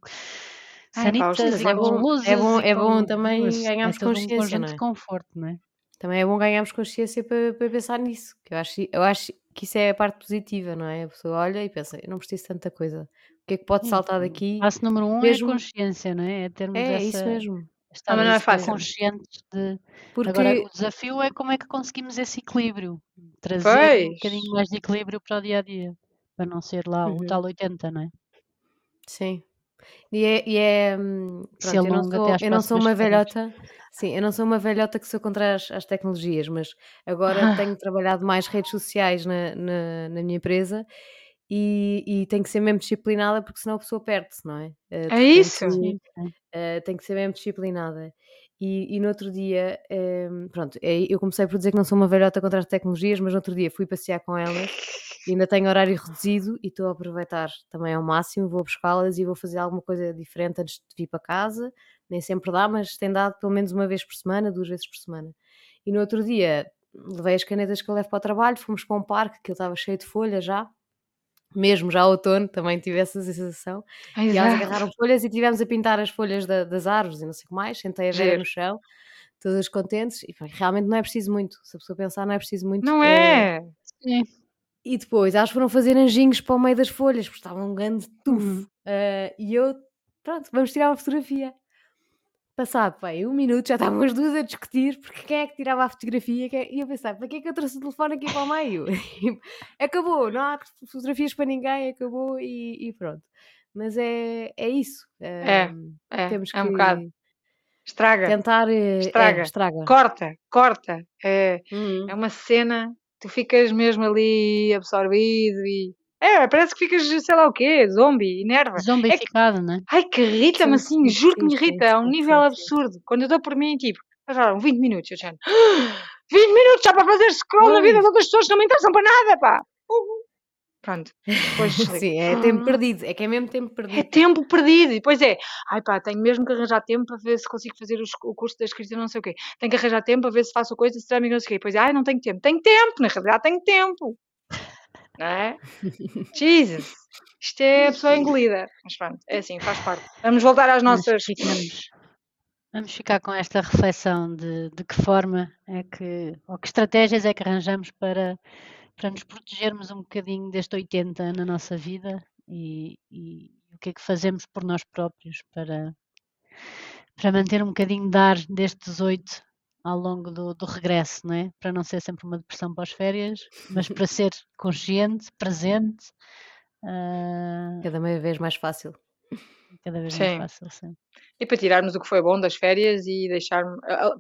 sanitas e é com bom, luzes é bom, e é bom também ganharmos é um consciência, conjunto não é? de conforto, não é? Também é bom ganharmos consciência para, para pensar nisso. Que eu, acho, eu acho que isso é a parte positiva, não é? A pessoa olha e pensa, eu não preciso de tanta coisa. O que é que pode saltar daqui? Passo número um mesmo- é consciência, não é? É termos É, essa. isso mesmo. Estar mas não é fácil. conscientes de. Porque Agora, o desafio é como é que conseguimos esse equilíbrio. Trazer um Pois. bocadinho mais de equilíbrio para o dia a dia. Para não ser lá Uhum. o tal 80, não é? Sim. E é, e é, hum, Se pronto, eu não sou, eu não sou uma velhota, sim, eu não sou uma velhota que sou contra as, as tecnologias, mas agora Ah. tenho trabalhado mais redes sociais na, na, na minha empresa e, e tenho que ser mesmo disciplinada porque senão a pessoa perde-se, não é? Eh, de É isso. sim. Uh, tem que ser mesmo disciplinada. E, e no outro dia, um, pronto, é- eu comecei por dizer que não sou uma velhota contra as tecnologias, mas no outro dia fui passear com elas e ainda tenho horário reduzido e estou a aproveitar também ao máximo, vou buscá-las e vou fazer alguma coisa diferente antes de vir para casa. Nem sempre dá, mas tem dado pelo menos uma vez por semana, duas vezes por semana. E no outro dia levei as canetas que eu levo para o trabalho, fomos para um parque que ele estava cheio de folhas já, mesmo já outono, também tive essa sensação. E elas agarraram folhas e tivemos a pintar as folhas da, das árvores e não sei o que mais. Sentei a ver no chão, todas contentes. E realmente não é preciso muito. Se a pessoa pensar, não é preciso muito. Não é? Sim. E depois elas foram fazer anjinhos para o meio das folhas, porque estava um grande tufo. Uhum. Uh, e eu, pronto, vamos tirar uma fotografia. Passado, pai, um minuto, já estavam as duas a discutir porque quem é que tirava a fotografia é e eu pensava, para que é que eu trouxe o telefone aqui para o meio? acabou, não há fotografias para ninguém, acabou e, e pronto. Mas é, é isso. É, é, temos que é um bocado. Estraga. Tentar. Eh, estraga. É, estraga. Corta, corta. É, uhum. é uma cena, tu ficas mesmo ali absorvido e é, parece que ficas, sei lá o quê, zombie, enerva. Zombificado, é né? Ai, que irrita-me assim, juro que me irrita, é um nível absurdo. Quando eu dou por mim, tipo, passaram 20 minutos, eu já. 20 minutos já para fazer scroll na vida de outras pessoas que não me interessam para nada, pá! Pronto, depois Sim, é tempo perdido, é que é mesmo tempo perdido. É tempo perdido, e depois é, ai pá, tenho mesmo que arranjar tempo para ver se consigo fazer os, o curso da escrita não sei o quê. Tenho que arranjar tempo para ver se faço coisa, se não sei o quê. Depois, ai, não tenho tempo. Tenho tempo, na realidade tenho tempo não é? Jesus! Isto é a pessoa engolida. Mas pronto, é assim, faz parte. Vamos voltar às nossas. Ficamos, vamos ficar com esta reflexão de, de que forma é que, ou que estratégias é que arranjamos para, para nos protegermos um bocadinho deste 80 na nossa vida e, e o que é que fazemos por nós próprios para, para manter um bocadinho de ar destes 18 ao longo do, do regresso, não é? Para não ser sempre uma depressão pós-férias, mas para ser consciente, presente. Uh... Cada vez mais fácil. Cada vez sim. mais fácil, sim. E para tirarmos o que foi bom das férias e deixar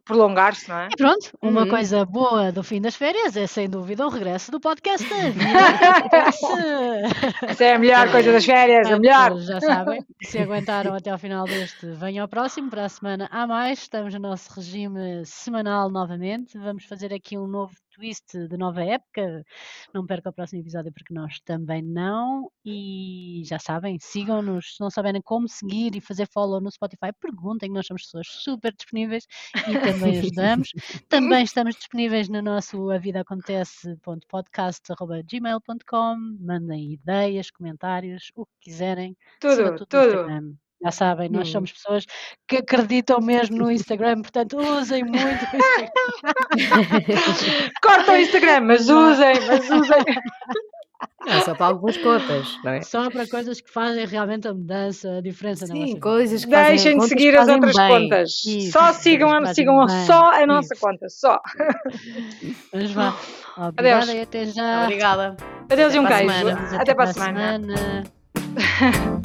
prolongar-se, não é? E pronto, uma uhum. coisa boa do fim das férias é sem dúvida o regresso do podcast Essa é a melhor coisa das férias, a melhor. Já sabem, se aguentaram até ao final deste, venham ao próximo, para a semana há mais. Estamos no nosso regime semanal novamente. Vamos fazer aqui um novo twist de nova época. Não perca o próximo episódio porque nós também não. E já sabem, sigam-nos. Se não souberem como seguir e fazer follow no Spotify, perguntem, nós somos pessoas super disponíveis e também ajudamos. também estamos disponíveis no nosso avidacontece.podcast.gmail.com. Mandem ideias, comentários, o que quiserem. Tudo, tudo. tudo. Já sabem, nós hum. somos pessoas que acreditam mesmo no Instagram, portanto usem muito o Instagram. Corta o Instagram, mas usem, mas usem. Não, só para algumas contas, não é? Só para coisas que fazem realmente a mudança, a diferença Sim, na nossa coisas que Deixem de seguir as outras bem. contas. Isso, só sigam, sigam só a nossa Isso. conta, só. Mas vá. Obrigada Adeus. e até já. Obrigada. Adeus até e um queijo. Até, até para a semana. semana.